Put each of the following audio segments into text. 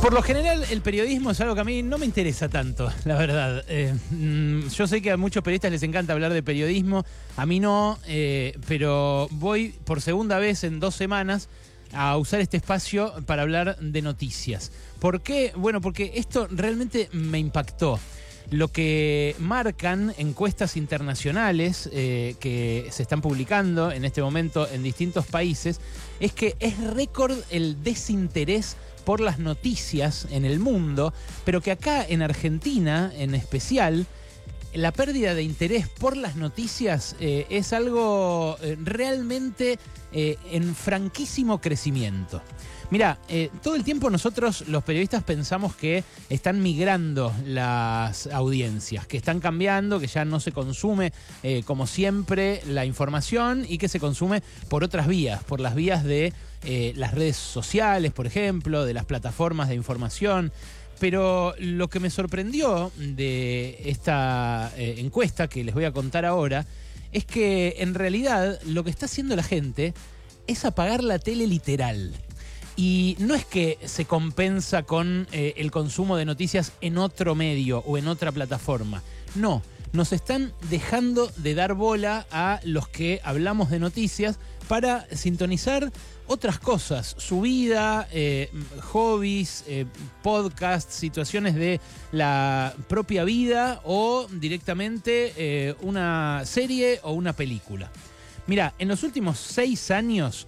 Por lo general, el periodismo es algo que a mí no me interesa tanto, la verdad. Eh, mm, yo sé que a muchos periodistas les encanta hablar de periodismo, a mí no, eh, pero voy por segunda vez en dos semanas a usar este espacio para hablar de noticias. ¿Por qué? Bueno, porque esto realmente me impactó. Lo que marcan encuestas internacionales eh, que se están publicando en este momento en distintos países es que es récord el desinterés por las noticias en el mundo, pero que acá en Argentina en especial, la pérdida de interés por las noticias eh, es algo eh, realmente eh, en franquísimo crecimiento. Mira, todo el tiempo nosotros los periodistas pensamos que están migrando las audiencias, que están cambiando, que ya no se consume como siempre la información y que se consume por otras vías, por las vías de eh, las redes sociales, por ejemplo, de las plataformas de información. Pero lo que me sorprendió de esta eh, encuesta que les voy a contar ahora es que en realidad lo que está haciendo la gente es apagar la tele literal. Y no es que se compensa con eh, el consumo de noticias en otro medio o en otra plataforma. No, nos están dejando de dar bola a los que hablamos de noticias para sintonizar otras cosas, su vida, eh, hobbies, eh, podcasts, situaciones de la propia vida o directamente eh, una serie o una película. Mira, en los últimos seis años,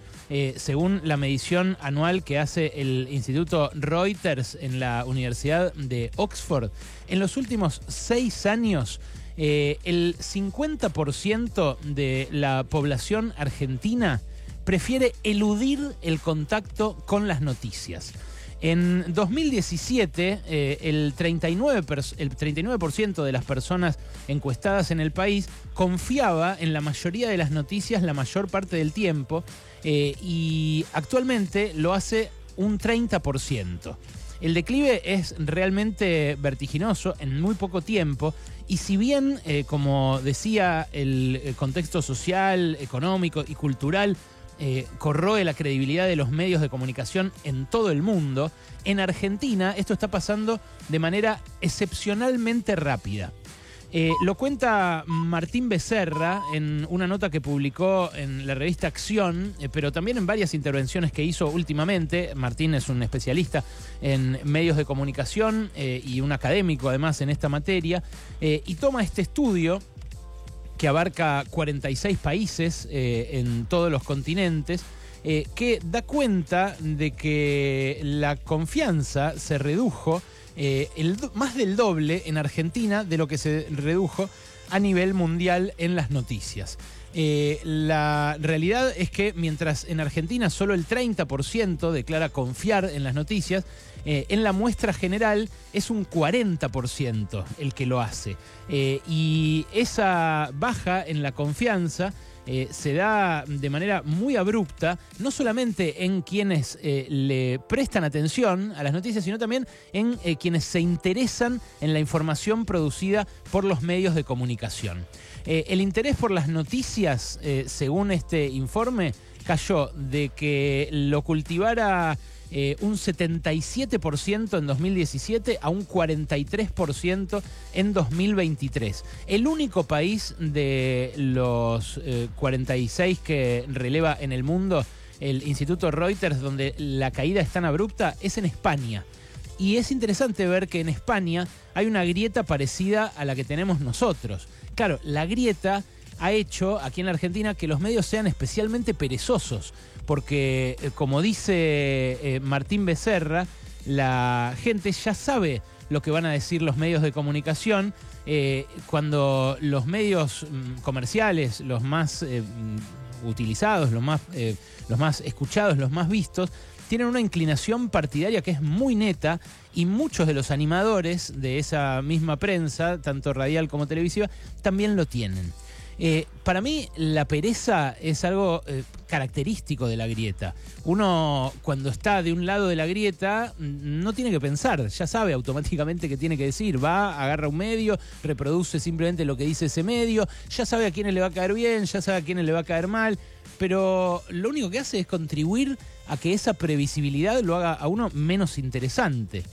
según la medición anual que hace el Instituto Reuters en la Universidad de Oxford, en los últimos seis años, el 50% de la población argentina prefiere eludir el contacto con las noticias. En 2017, eh, el 39%, el 39 de las personas encuestadas en el país confiaba en la mayoría de las noticias la mayor parte del tiempo eh, y actualmente lo hace un 30%. El declive es realmente vertiginoso en muy poco tiempo y si bien, eh, como decía, el contexto social, económico y cultural eh, corroe la credibilidad de los medios de comunicación en todo el mundo, en Argentina esto está pasando de manera excepcionalmente rápida. Eh, lo cuenta Martín Becerra en una nota que publicó en la revista Acción, eh, pero también en varias intervenciones que hizo últimamente. Martín es un especialista en medios de comunicación y un académico además en esta materia, y toma este estudio que abarca 46 países eh, en todos los continentes, eh, que da cuenta de que la confianza se redujo eh, más del doble en Argentina de lo que se redujo a nivel mundial en las noticias. La realidad es que mientras en Argentina solo el 30% declara confiar en las noticias, eh, en la muestra general es un 40% el que lo hace. Eh, y esa baja en la confianza eh, se da de manera muy abrupta, no solamente en quienes le prestan atención a las noticias, sino también en quienes se interesan en la información producida por los medios de comunicación. El interés por las noticias, según este informe, cayó de que lo cultivara eh, un 77% en 2017 a un 43% en 2023. El único país de los 46 eh, que releva en el mundo el Instituto Reuters donde la caída es tan abrupta es en España. Y es interesante ver que en España hay una grieta parecida a la que tenemos nosotros. Claro, la grieta ha hecho aquí en la Argentina que los medios sean especialmente perezosos, porque eh, como dice eh, Martín Becerra, la gente ya sabe lo que van a decir los medios de comunicación eh, cuando los medios mm, comerciales, los más mm, utilizados, los más, los más escuchados, los más vistos, tienen una inclinación partidaria que es muy neta y muchos de los animadores de esa misma prensa, tanto radial como televisiva, también lo tienen. Eh, para mí la pereza es algo eh, característico de la grieta. Uno cuando está de un lado de la grieta no tiene que pensar, ya sabe automáticamente qué tiene que decir. Va, agarra un medio, reproduce simplemente lo que dice ese medio, ya sabe a quiénes le va a caer bien, ya sabe a quiénes le va a caer mal, pero lo único que hace es contribuir a que esa previsibilidad lo haga a uno menos interesante.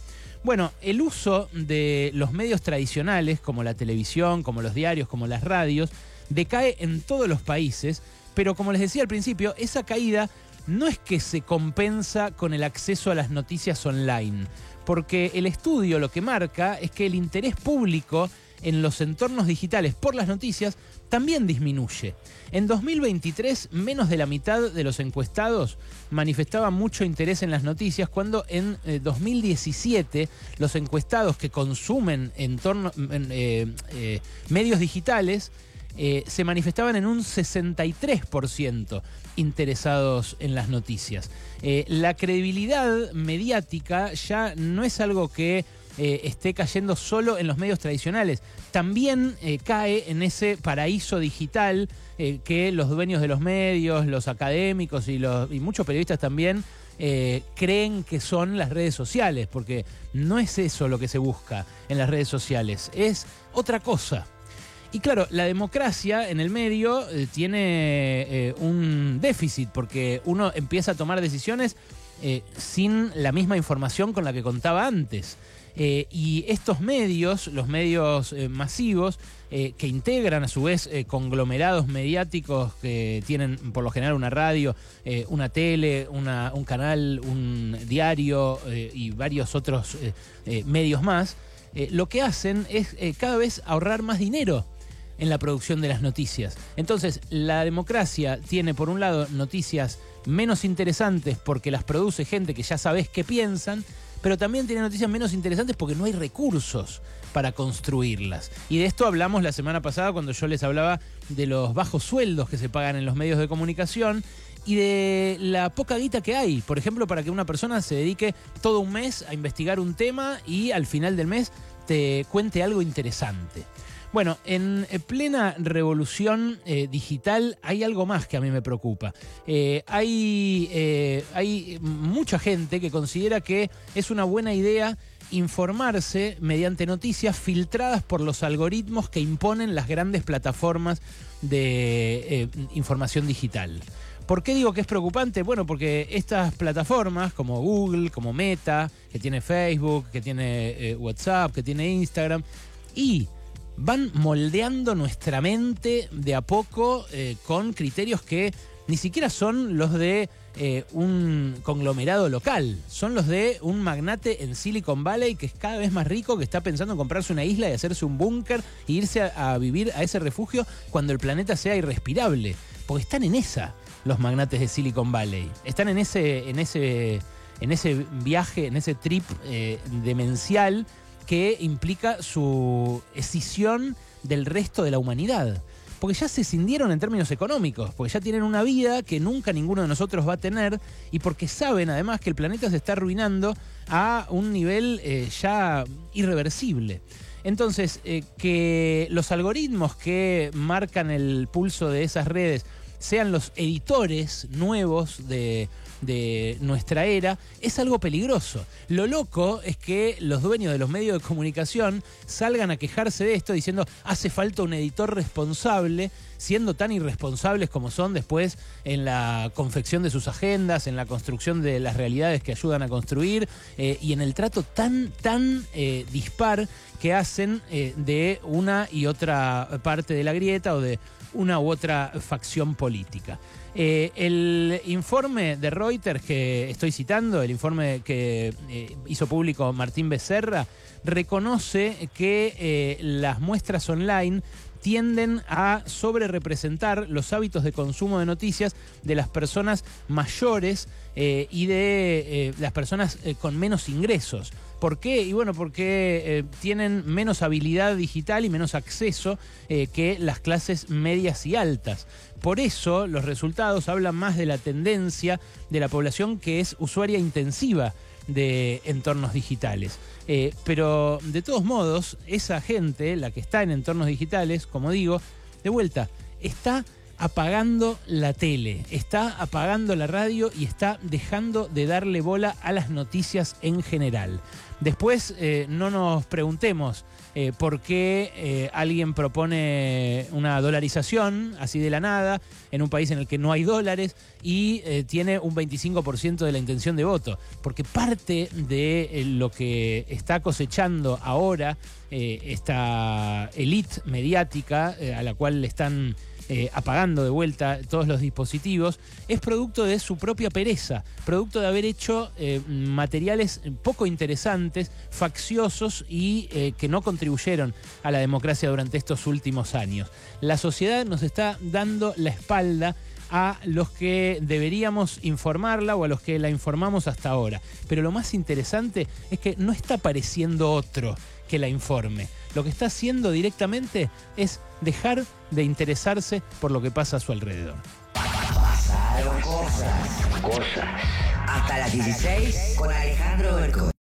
Bueno, el uso de los medios tradicionales, como la televisión, como los diarios, como las radios, decae en todos los países, pero como les decía al principio, esa caída no es que se compensa con el acceso a las noticias online, porque el estudio lo que marca es que el interés público en los entornos digitales por las noticias también disminuye. En 2023, menos de la mitad de los encuestados manifestaban mucho interés en las noticias, cuando en 2017 eh, los encuestados que consumen entorno, eh, eh, medios digitales se manifestaban en un 63% interesados en las noticias. la credibilidad mediática ya no es algo que eh, esté cayendo solo en los medios tradicionales. También eh, cae en ese paraíso digital eh, que los dueños de los medios, los académicos y, los, y muchos periodistas también creen que son las redes sociales, porque no es eso lo que se busca en las redes sociales, es otra cosa. Y claro, la democracia en el medio tiene un déficit, porque uno empieza a tomar decisiones sin la misma información con la que contaba antes. Eh, y estos medios, los medios eh, masivos, eh, que integran a su vez conglomerados mediáticos que tienen por lo general una radio, una tele, un canal, un diario y varios otros medios más, lo que hacen es cada vez ahorrar más dinero en la producción de las noticias. Entonces, la democracia tiene por un lado noticias menos interesantes porque las produce gente que ya sabes qué piensan, pero también tiene noticias menos interesantes porque no hay recursos para construirlas. Y de esto hablamos la semana pasada cuando yo les hablaba de los bajos sueldos que se pagan en los medios de comunicación y de la poca guita que hay. Por ejemplo, para que una persona se dedique todo un mes a investigar un tema y al final del mes te cuente algo interesante. Bueno, en plena revolución eh, digital hay algo más que a mí me preocupa. Eh, hay, eh, hay mucha gente que considera que es una buena idea informarse mediante noticias filtradas por los algoritmos que imponen las grandes plataformas de información digital. ¿Por qué digo que es preocupante? Bueno, porque estas plataformas como Google, como Meta, que tiene Facebook, que tiene WhatsApp, que tiene Instagram, y van moldeando nuestra mente de a poco eh, con criterios que ni siquiera son los de eh, un conglomerado local, son los de un magnate en Silicon Valley que es cada vez más rico, que está pensando en comprarse una isla y hacerse un búnker e irse a, vivir a ese refugio cuando el planeta sea irrespirable. Porque están en esa los magnates de Silicon Valley. Están en ese, en ese, en ese viaje, en ese trip eh, demencial que implica su escisión del resto de la humanidad. Porque ya se cindieron en términos económicos, porque ya tienen una vida que nunca ninguno de nosotros va a tener y porque saben además que el planeta se está arruinando a un nivel eh, ya irreversible. Entonces, eh, que los algoritmos que marcan el pulso de esas redes sean los editores nuevos de, nuestra era, es algo peligroso. Lo loco es que los dueños de los medios de comunicación salgan a quejarse de esto diciendo hace falta un editor responsable, siendo tan irresponsables como son después en la confección de sus agendas, en la construcción de las realidades que ayudan a construir eh, y en el trato tan, tan eh, dispar que hacen eh, de una y otra parte de la grieta o de una u otra facción política. El informe de Reuters que estoy citando, el informe que hizo público Martín Becerra, reconoce que las muestras online tienden a sobrerepresentar los hábitos de consumo de noticias de las personas mayores y de las personas con menos ingresos. ¿Por qué? Y bueno, porque eh, tienen menos habilidad digital y menos acceso eh, que las clases medias y altas. Por eso los resultados hablan más de la tendencia de la población que es usuaria intensiva de entornos digitales. Eh, pero de todos modos, esa gente, la que está en entornos digitales, como digo, de vuelta, está apagando la tele, está apagando la radio y está dejando de darle bola a las noticias en general. Después eh, no nos preguntemos eh, por qué eh, alguien propone una dolarización así de la nada en un país en el que no hay dólares y tiene un 25% de la intención de voto. Porque parte de lo que está cosechando ahora esta élite mediática a la cual le están eh, apagando de vuelta todos los dispositivos, es producto de su propia pereza, producto de haber hecho eh, materiales poco interesantes, facciosos y eh, que no contribuyeron a la democracia durante estos últimos años. La sociedad nos está dando la espalda a los que deberíamos informarla o a los que la informamos hasta ahora. Pero lo más interesante es que no está apareciendo otro que la informe. Lo que está haciendo directamente es dejar de interesarse por lo que pasa a su alrededor. Pasaron cosas, cosas. Hasta las 16 con Alejandro Berco.